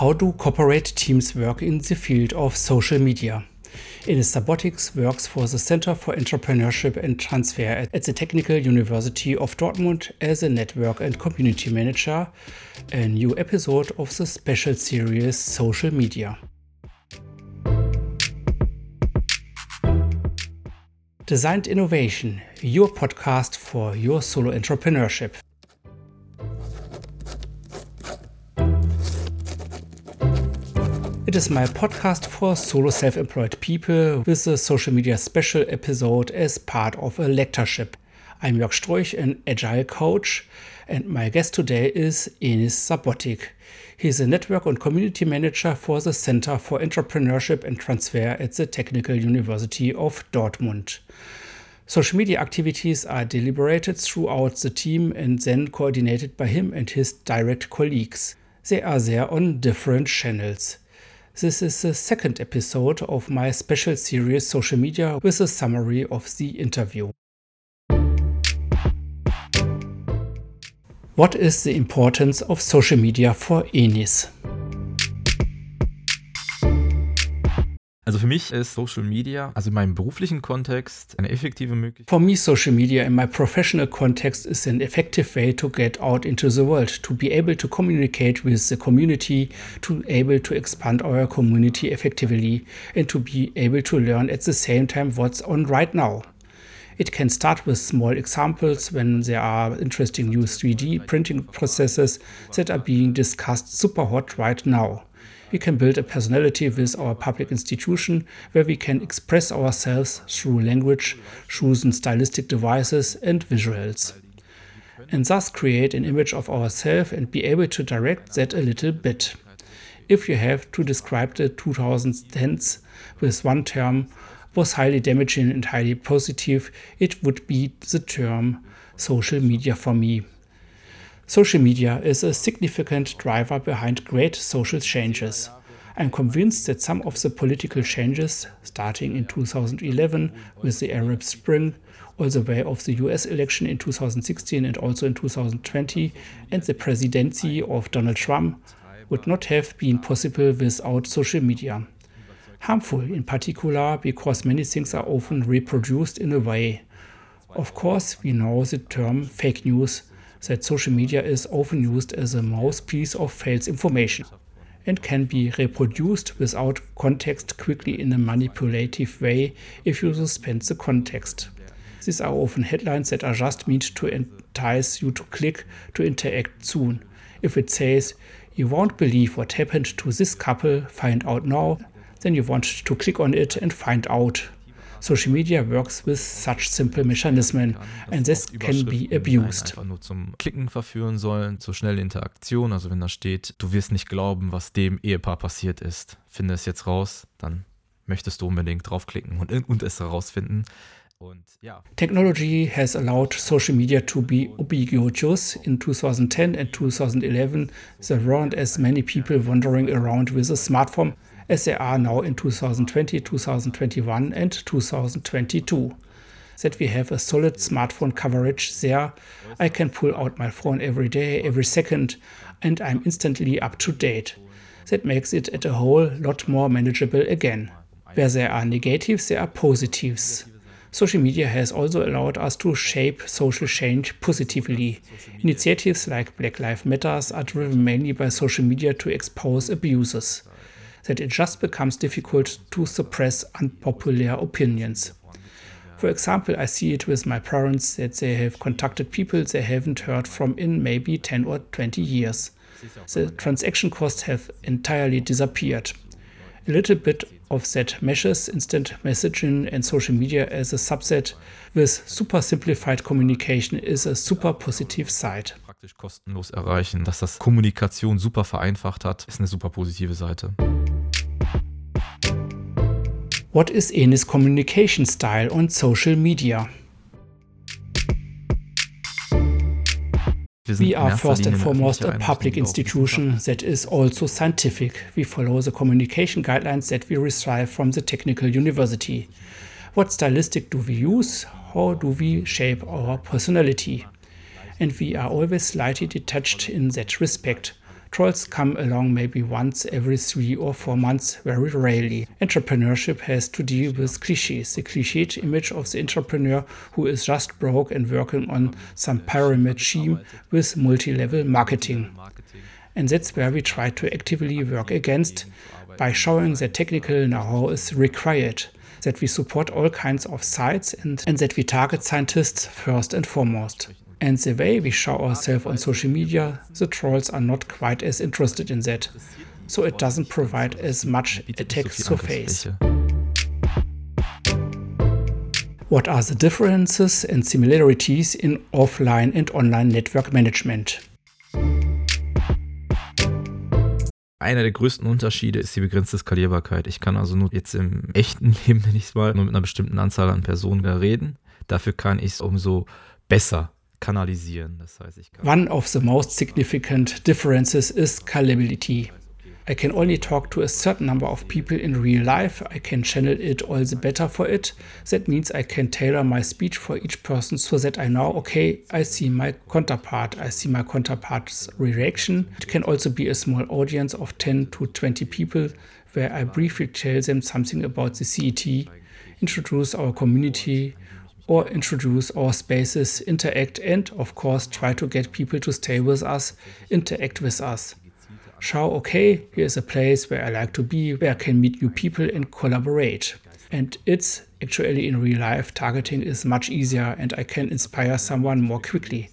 How do corporate teams work in the field of social media? Enis Sabotics works for the Center for Entrepreneurship and Transfer at the Technical University of Dortmund as a network and community manager, a new episode of the special series Social Media. Designed Innovation, your podcast for your solo entrepreneurship. It is my podcast for solo self employed people with a social media special episode as part of a lectureship. I'm Jörg Stroich, an agile coach, and my guest today is Enis Sabotic. He's a network and community manager for the Center for Entrepreneurship and Transfer at the Technical University of Dortmund. Social media activities are deliberated throughout the team and then coordinated by him and his direct colleagues. They are there on different channels. This is the second episode of my special series Social Media with a summary of the interview. What is the importance of social media for Enis? Also für mich ist Social Media, also in meinem beruflichen Kontext, eine effektive Möglichkeit. For me, social media in my professional context is an effective way to get out into the world, to be able to communicate with the community, to able to expand our community effectively, and to be able to learn at the same time what's on right now. It can start with small examples when there are interesting new 3D printing processes that are being discussed super hot right now we can build a personality with our public institution where we can express ourselves through language, chosen stylistic devices, and visuals. And thus create an image of ourselves and be able to direct that a little bit. If you have to describe the 2010s with one term, was highly damaging and highly positive, it would be the term social media for me. Social media is a significant driver behind great social changes. I'm convinced that some of the political changes, starting in 2011 with the Arab Spring, all the way of the US election in 2016 and also in 2020, and the presidency of Donald Trump, would not have been possible without social media. Harmful, in particular, because many things are often reproduced in a way. Of course, we know the term fake news that social media is often used as a mouthpiece of false information and can be reproduced without context quickly in a manipulative way if you suspend the context. These are often headlines that are just meant to entice you to click to interact soon. If it says, You won't believe what happened to this couple, find out now, then you want to click on it and find out. Social media works with such simple mechanismen and this can be abused. Einfach nur zum Klicken verführen sollen, zur schnellen Interaktion. Also wenn da steht, du wirst nicht glauben, was dem Ehepaar passiert ist, finde es jetzt raus, dann möchtest du unbedingt draufklicken und, und es herausfinden. Und, ja. Technology has allowed social media to be ubiquitous. In 2010 and 2011, there weren't as many people wandering around with a smartphone as there are now in 2020, 2021, and 2022. That we have a solid smartphone coverage there. I can pull out my phone every day, every second, and I'm instantly up to date. That makes it at a whole lot more manageable again. Where there are negatives, there are positives. Social media has also allowed us to shape social change positively. Initiatives like Black Lives Matter are driven mainly by social media to expose abuses that it just becomes difficult to suppress unpopular opinions. For example, I see it with my parents that they have contacted people they haven't heard from in maybe 10 or 20 years. The transaction costs have entirely disappeared. A little bit of that meshes instant messaging and social media as a subset with super simplified communication is a super positive side. Praktisch kostenlos erreichen, dass das Kommunikation super vereinfacht hat, ist eine super positive Seite. What is Enis' communication style on social media? We are first and foremost a public institution that is also scientific. We follow the communication guidelines that we receive from the Technical University. What stylistic do we use? How do we shape our personality? And we are always slightly detached in that respect Trolls come along maybe once every three or four months, very rarely. Entrepreneurship has to deal with cliches, the cliched image of the entrepreneur who is just broke and working on some pyramid scheme with multi level marketing. And that's where we try to actively work against by showing that technical know how is required, that we support all kinds of sites, and, and that we target scientists first and foremost. And the way we show ourselves on social media, the trolls are not quite as interested in that. So it doesn't provide as much attack surface. What are the differences and similarities in offline and online network management? Einer der größten Unterschiede ist die begrenzte Skalierbarkeit. Ich kann also nur jetzt im echten Leben, nenne ich es mal, nur mit einer bestimmten Anzahl an Personen reden. Dafür kann ich es umso besser kanalisieren. Das heißt, ich kann One of the most significant differences is scalability. I can only talk to a certain number of people in real life. I can channel it all the better for it. That means I can tailor my speech for each person so that I know, okay, I see my counterpart, I see my counterpart's reaction. It can also be a small audience of 10 to 20 people where I briefly tell them something about the CET, introduce our community, or introduce our spaces, interact, and of course, try to get people to stay with us, interact with us show, okay, here's a place where I like to be, where I can meet new people and collaborate. And it's actually in real life, targeting is much easier and I can inspire someone more quickly.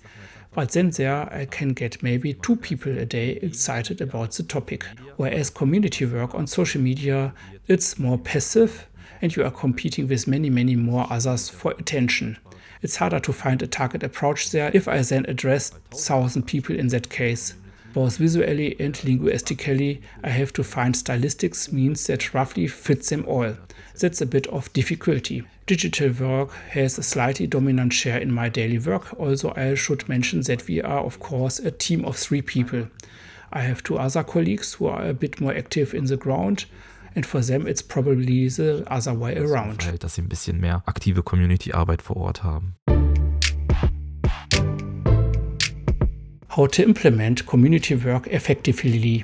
But then there I can get maybe two people a day excited about the topic. Whereas community work on social media, it's more passive and you are competing with many, many more others for attention. It's harder to find a target approach there if I then address 1000 people in that case both visually and linguistically, I have to find stylistics means that roughly fits them all. That's a bit of difficulty. Digital work has a slightly dominant share in my daily work, although I should mention that we are, of course, a team of three people. I have two other colleagues who are a bit more active in the ground, and for them it's probably the other way around. Dass sie ein bisschen mehr aktive Community-Arbeit vor Ort haben. how to implement community work effectively.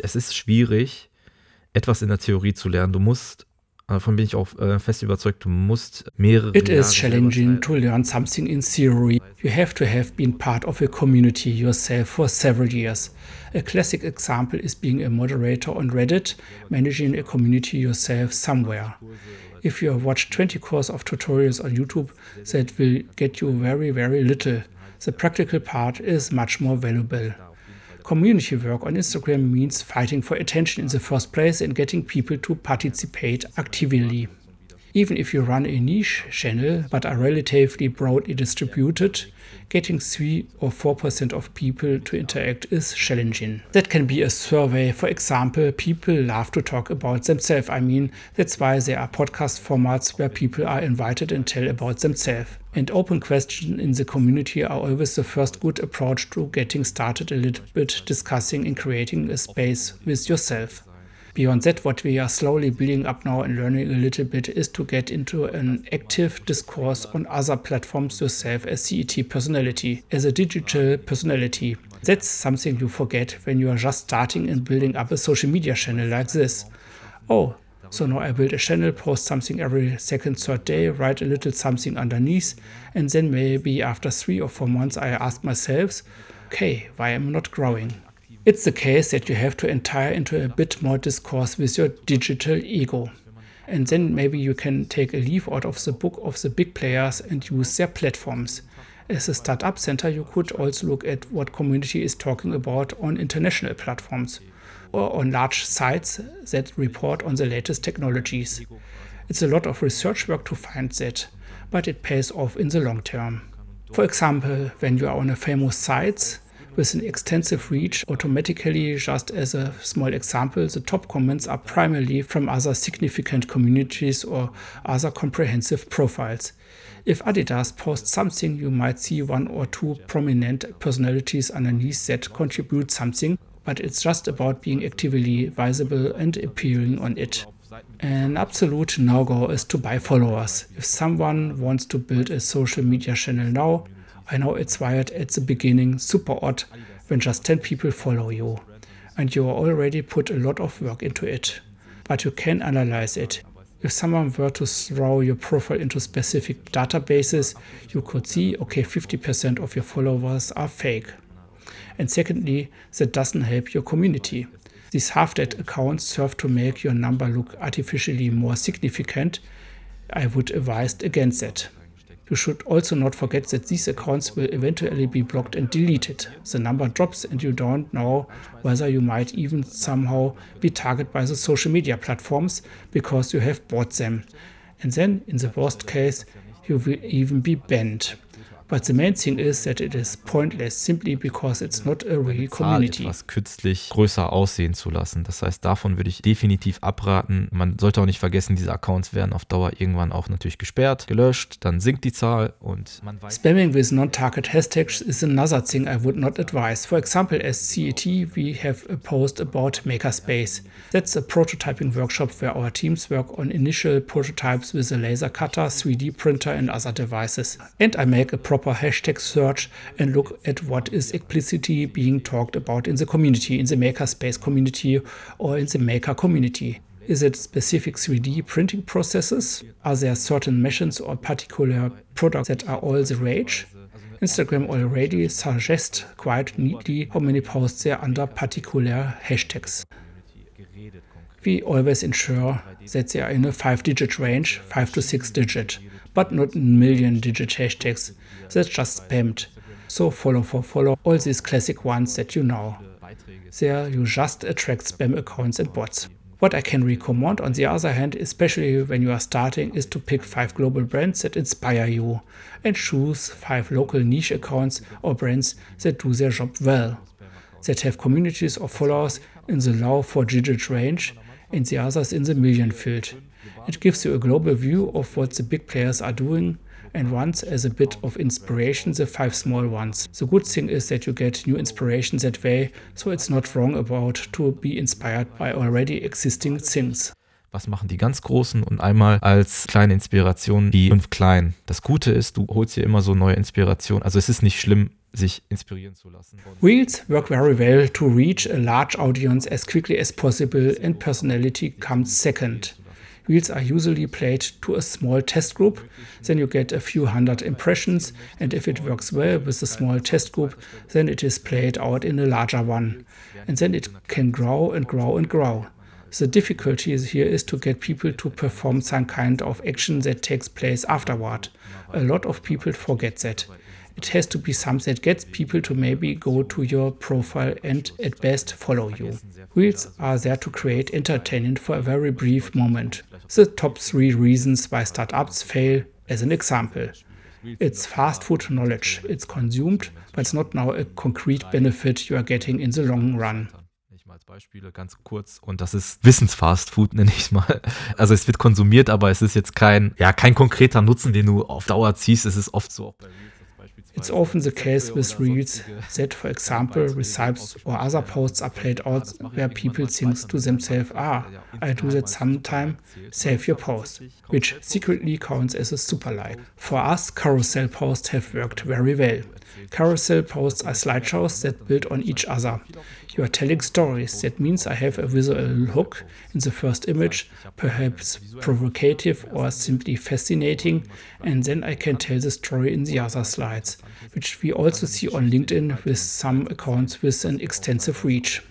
Es ist schwierig, etwas in der Theorie zu lernen. Du musst, Äh, davon bin ich auch äh, fest überzeugt, du musst mehrere. It is challenging to learn something in theory. You have to have been part of a community yourself for several years. A classic example is being a moderator on Reddit, managing a community yourself somewhere if you watch 20 course of tutorials on YouTube, that will get you very, very little. The practical part is much more valuable. Community work on Instagram means fighting for attention in the first place and getting people to participate actively. Even if you run a niche channel but are relatively broadly distributed, getting 3 or 4% of people to interact is challenging. That can be a survey. For example, people love to talk about themselves. I mean, that's why there are podcast formats where people are invited and tell about themselves. And open questions in the community are always the first good approach to getting started a little bit discussing and creating a space with yourself. Beyond that, what we are slowly building up now and learning a little bit is to get into an active discourse on other platforms yourself as CET personality, as a digital personality. That's something you forget when you are just starting and building up a social media channel like this. Oh, so now I build a channel, post something every second, third day, write a little something underneath, and then maybe after three or four months I ask myself, okay, why am I not growing? It's the case that you have to enter into a bit more discourse with your digital ego. And then maybe you can take a leaf out of the book of the big players and use their platforms. As a startup center, you could also look at what community is talking about on international platforms or on large sites that report on the latest technologies. It's a lot of research work to find that, but it pays off in the long term. For example, when you are on a famous site, with an extensive reach, automatically, just as a small example, the top comments are primarily from other significant communities or other comprehensive profiles. If Adidas posts something, you might see one or two prominent personalities underneath that contribute something, but it's just about being actively visible and appearing on it. An absolute no go is to buy followers. If someone wants to build a social media channel now, I know it's wired at the beginning, super odd when just 10 people follow you. And you already put a lot of work into it. But you can analyze it. If someone were to throw your profile into specific databases, you could see, okay, 50% of your followers are fake. And secondly, that doesn't help your community. These half-dead accounts serve to make your number look artificially more significant. I would advise against that. You should also not forget that these accounts will eventually be blocked and deleted. The number drops and you don't know whether you might even somehow be targeted by the social media platforms because you have bought them. And then, in the worst case, you will even be banned. But the main thing is that it is pointless simply because it's not a real community. etwas künstlich größer aussehen zu lassen. Das heißt, davon würde ich definitiv abraten. Man sollte auch nicht vergessen, diese Accounts werden auf Dauer irgendwann auch natürlich gesperrt, gelöscht, dann sinkt die Zahl und man weiß. Spamming with non-target hashtags is another thing I would not advise. For example, as CET, we have a post about Makerspace. That's a prototyping workshop where our teams work on initial prototypes with a laser cutter, 3D printer, and other devices. And I make a proper proper hashtag search and look at what is explicitly being talked about in the community, in the makerspace community or in the maker community. Is it specific 3D printing processes? Are there certain machines or particular products that are all the rage? Instagram already suggests quite neatly how many posts there under particular hashtags. We always ensure that they are in a 5 digit range, 5 to 6 digit, but not million digit hashtags that's just spammed. So follow for follow, all these classic ones that you know. There you just attract spam accounts and bots. What I can recommend, on the other hand, especially when you are starting, is to pick five global brands that inspire you and choose five local niche accounts or brands that do their job well, that have communities of followers in the low four digit range and the others in the million field. It gives you a global view of what the big players are doing and once as a bit of inspiration the five small ones. The good thing is that you get new inspiration that way, so it's not wrong about to be inspired by already existing things. Was machen die ganz Großen und einmal als kleine Inspiration die fünf Kleinen. Das Gute ist, du holst hier immer so neue Inspiration. Also es ist nicht schlimm, sich inspirieren zu lassen. Work very well to reach a large audience as quickly as possible and personality comes second. Reels are usually played to a small test group. Then you get a few hundred impressions, and if it works well with a small test group, then it is played out in a larger one. And then it can grow and grow and grow. The difficulty here is to get people to perform some kind of action that takes place afterward. A lot of people forget that. It has to be something that gets people to maybe go to your profile and at best follow you. Reels are there to create entertainment for a very brief moment. The top three reasons why startups fail, as an example. It's fast food knowledge. It's consumed, but it's not now a concrete benefit you are getting in the long run. Beispiele ganz kurz und das ist Wissensfastfood nenne ich es mal. Also es wird konsumiert, aber es ist jetzt kein ja kein konkreter Nutzen, den du auf Dauer ziehst. Es ist oft so It's often the case with reels that, for example, recipes or other posts are played out where people think to themselves, ah, I do that sometime, save your post, which secretly counts as a super like. For us, carousel posts have worked very well. Carousel posts are slideshows that build on each other. You are telling stories. That means I have a visual hook in the first image, perhaps provocative or simply fascinating, and then I can tell the story in the other slides, which we also see on LinkedIn with some accounts with an extensive reach.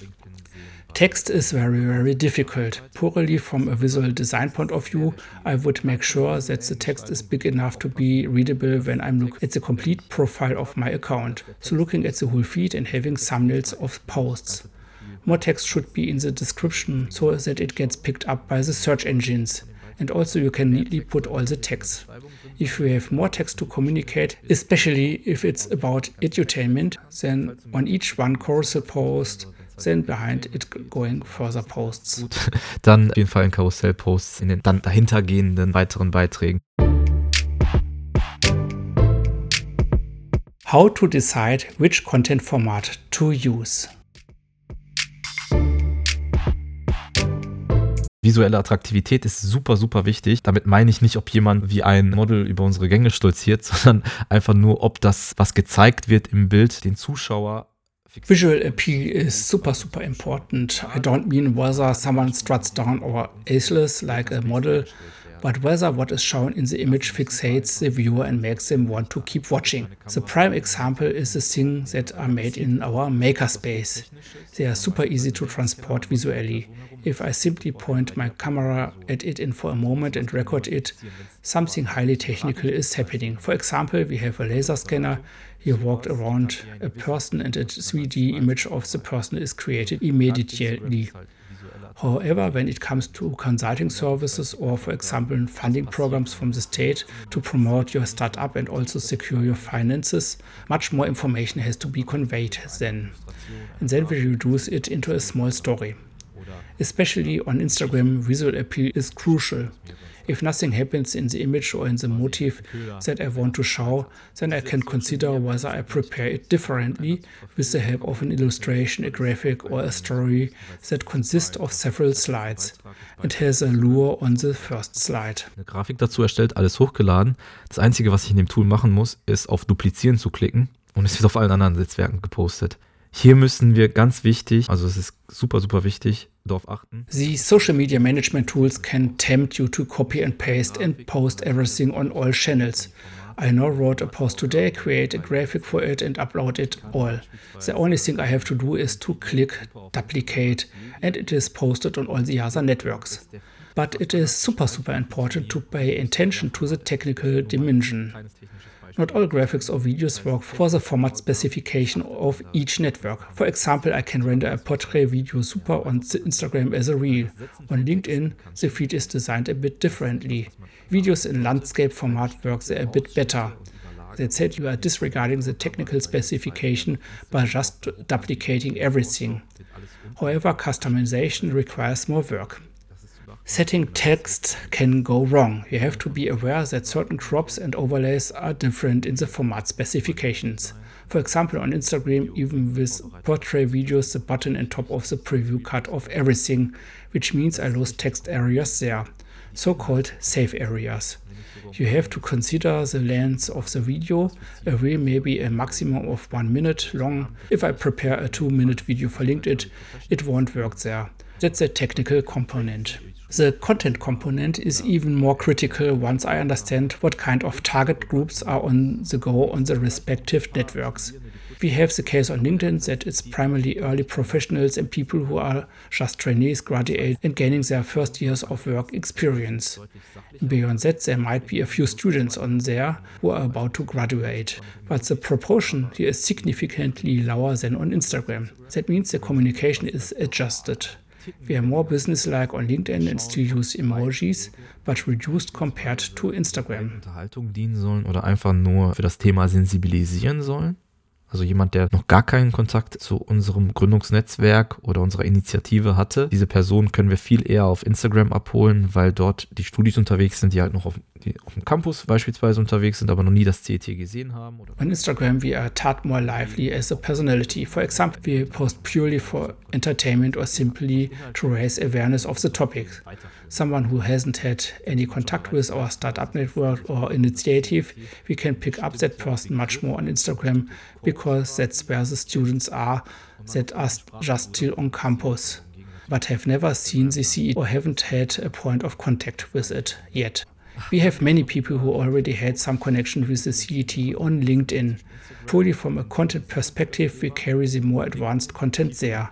Text is very, very difficult. Purely from a visual design point of view, I would make sure that the text is big enough to be readable when I'm looking at the complete profile of my account. So looking at the whole feed and having thumbnails of posts. More text should be in the description so that it gets picked up by the search engines. And also you can neatly put all the text. If you have more text to communicate, especially if it's about edutainment, then on each one carousel post, then behind it going further posts. Dann auf jeden Fall in Karussell-Posts in den dann dahintergehenden weiteren Beiträgen. How to decide which content format to use. Visuelle Attraktivität ist super, super wichtig. Damit meine ich nicht, ob jemand wie ein Model über unsere Gänge stolziert, sondern einfach nur, ob das, was gezeigt wird im Bild, den Zuschauer Visual appeal is super, super important. I don't mean whether someone struts down or aceless like a model, but whether what is shown in the image fixates the viewer and makes them want to keep watching. The prime example is the things that are made in our makerspace. They are super easy to transport visually. If I simply point my camera at it in for a moment and record it, something highly technical is happening. For example, we have a laser scanner he walked around a person and a 3D image of the person is created immediately. However, when it comes to consulting services or, for example, funding programs from the state to promote your startup and also secure your finances, much more information has to be conveyed then. And then we reduce it into a small story. Especially on Instagram, visual appeal is crucial. If nothing happens in the image or in the motif that I want to show, then I can consider whether I prepare it differently with the help of an illustration, a graphic, or a story that consists of several slides and has a lure on the first slide. Eine Grafik dazu erstellt, alles hochgeladen. Das Einzige, was ich in dem Tool machen muss, ist auf Duplizieren zu klicken und es wird auf allen anderen Netzwerken gepostet. Hier müssen wir ganz wichtig, also es ist super, super wichtig, darauf achten. The social media management tools can tempt you to copy and paste and post everything on all channels. I now wrote a post today, create a graphic for it and upload it all. The only thing I have to do is to click duplicate and it is posted on all the other networks. But it is super, super important to pay attention to the technical dimension. Not all graphics or videos work for the format specification of each network. For example, I can render a portrait video super on Instagram as a reel. On LinkedIn, the feed is designed a bit differently. Videos in landscape format work a bit better. That said, you are disregarding the technical specification by just duplicating everything. However, customization requires more work. Setting text can go wrong. You have to be aware that certain crops and overlays are different in the format specifications. For example, on Instagram, even with portrait videos, the button and top of the preview cut off everything, which means I lose text areas there, so called safe areas. You have to consider the length of the video. A reel may be a maximum of one minute long. If I prepare a two minute video for LinkedIn, it won't work there. That's a technical component. The content component is even more critical once I understand what kind of target groups are on the go on the respective networks. We have the case on LinkedIn that it's primarily early professionals and people who are just trainees, graduates, and gaining their first years of work experience. Beyond that, there might be a few students on there who are about to graduate, but the proportion here is significantly lower than on Instagram. That means the communication is adjusted. We are more businesslike on LinkedIn and still use emojis, but reduced compared to Instagram. Unterhaltung dienen sollen oder einfach nur für das Thema sensibilisieren sollen? Also jemand, der noch gar keinen Kontakt zu unserem Gründungsnetzwerk oder unserer Initiative hatte. Diese Person können wir viel eher auf Instagram abholen, weil dort die Studis unterwegs sind, die halt noch auf, auf dem Campus beispielsweise unterwegs sind, aber noch nie das CET gesehen haben. On Instagram we are taught more lively as a personality. For example, we post purely for entertainment or simply to raise awareness of the topic. someone who hasn't had any contact with our startup network or initiative, we can pick up that person much more on Instagram because that's where the students are that are just still on campus but have never seen the CE or haven't had a point of contact with it yet. We have many people who already had some connection with the CET on LinkedIn. Purely from a content perspective, we carry the more advanced content there.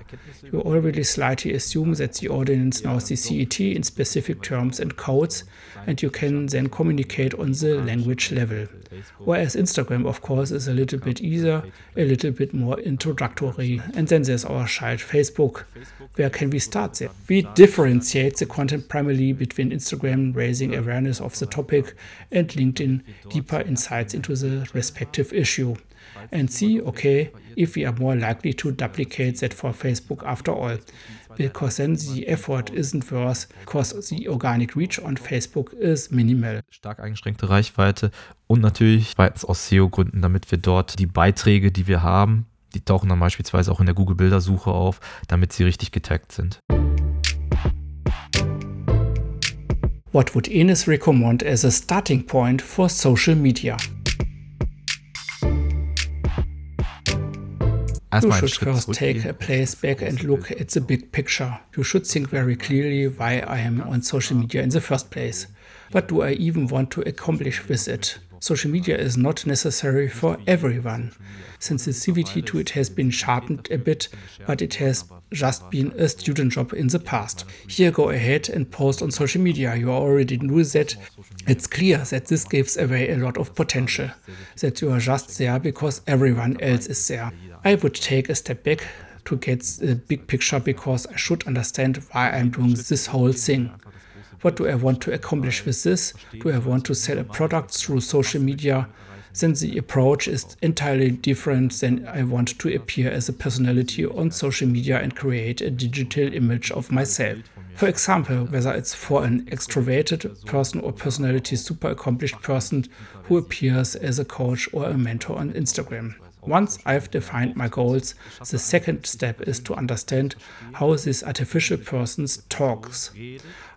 You already slightly assume that the audience knows the CET in specific terms and codes, and you can then communicate on the language level. Whereas Instagram, of course, is a little bit easier, a little bit more introductory. And then there's our child Facebook. Where can we start there? We differentiate the content primarily between Instagram raising awareness of the topic and LinkedIn deeper insights into the respective issue. And see, okay, if we are more likely to duplicate that for Facebook after all. because then the effort isn't worth, because the organic reach on Facebook is minimal. Stark eingeschränkte Reichweite und natürlich zweitens aus SEO-Gründen, damit wir dort die Beiträge, die wir haben, die tauchen dann beispielsweise auch in der Google-Bildersuche auf, damit sie richtig getaggt sind. What would Enes recommend as a starting point for social media? You should first take a place back and look at the big picture. You should think very clearly why I am on social media in the first place. What do I even want to accomplish with it? Social media is not necessary for everyone. Sensitivity to it has been sharpened a bit, but it has just been a student job in the past. Here, go ahead and post on social media. You already knew that. It's clear that this gives away a lot of potential, that you are just there because everyone else is there. I would take a step back to get the big picture because I should understand why I'm doing this whole thing. What do I want to accomplish with this? Do I want to sell a product through social media? Then the approach is entirely different than I want to appear as a personality on social media and create a digital image of myself. For example, whether it's for an extroverted person or personality super accomplished person who appears as a coach or a mentor on Instagram. Once I've defined my goals, the second step is to understand how this artificial person talks,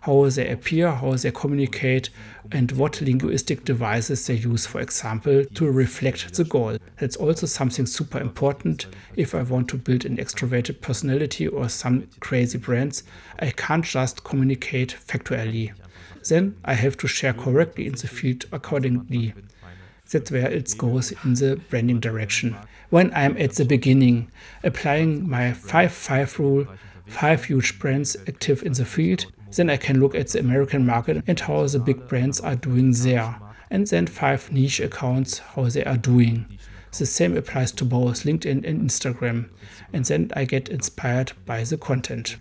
how they appear, how they communicate, and what linguistic devices they use, for example, to reflect the goal. That's also something super important. If I want to build an extroverted personality or some crazy brands, I can't just communicate factually. Then I have to share correctly in the field accordingly that's where it goes in the branding direction. When I'm at the beginning, applying my 5-5 rule, five huge brands active in the field, then I can look at the American market and how the big brands are doing there, and then five niche accounts, how they are doing. The same applies to both LinkedIn and Instagram, and then I get inspired by the content.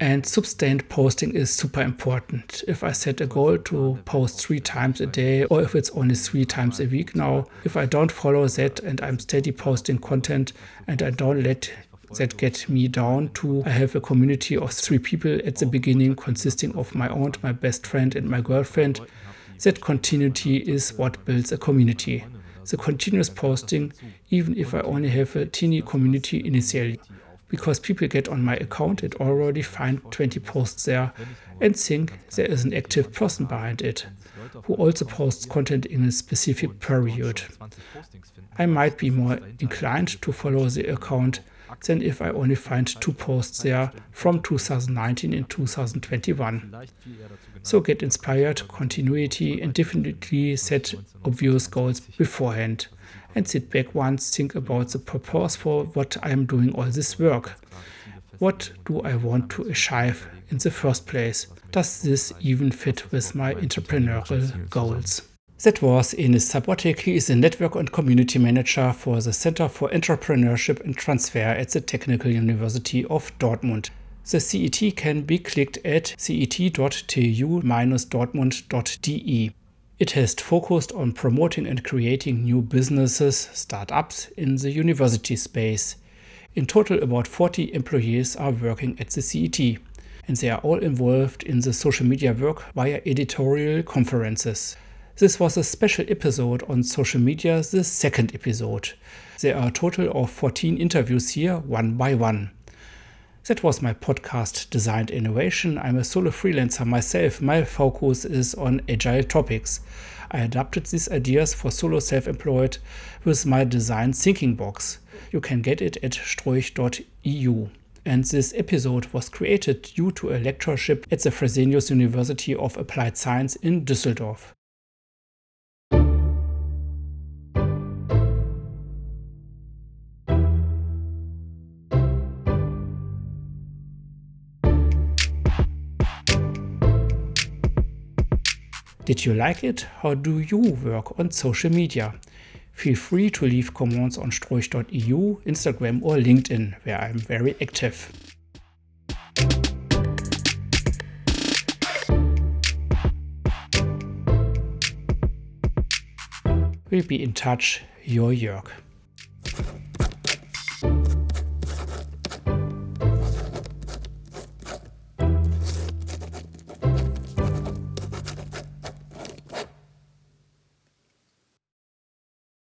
And sustained posting is super important. If I set a goal to post three times a day, or if it's only three times a week now, if I don't follow that and I'm steady posting content and I don't let that get me down to I have a community of three people at the beginning consisting of my aunt, my best friend, and my girlfriend. That continuity is what builds a community. The continuous posting, even if I only have a teeny community initially because people get on my account and already find 20 posts there and think there is an active person behind it who also posts content in a specific period. I might be more inclined to follow the account than if I only find two posts there from 2019 and 2021. So get inspired, continuity, and definitely set obvious goals beforehand and sit back once, think about the purpose for what I am doing all this work. What do I want to achieve in the first place? Does this even fit with my entrepreneurial goals? That was Enis Sabotic. He is a network and community manager for the Center for Entrepreneurship and Transfer at the Technical University of Dortmund. The CET can be clicked at cet.tu-dortmund.de. It has focused on promoting and creating new businesses, startups in the university space. In total, about 40 employees are working at the CET, and they are all involved in the social media work via editorial conferences. This was a special episode on social media, the second episode. There are a total of 14 interviews here, one by one. That was my podcast, Designed Innovation. I'm a solo freelancer myself. My focus is on agile topics. I adapted these ideas for solo self employed with my design thinking box. You can get it at stroich.eu. And this episode was created due to a lectureship at the Fresenius University of Applied Science in Düsseldorf. Did you like it? How do you work on social media? Feel free to leave comments on stroich.eu, Instagram, or LinkedIn, where I'm very active. We'll be in touch, your Jörg.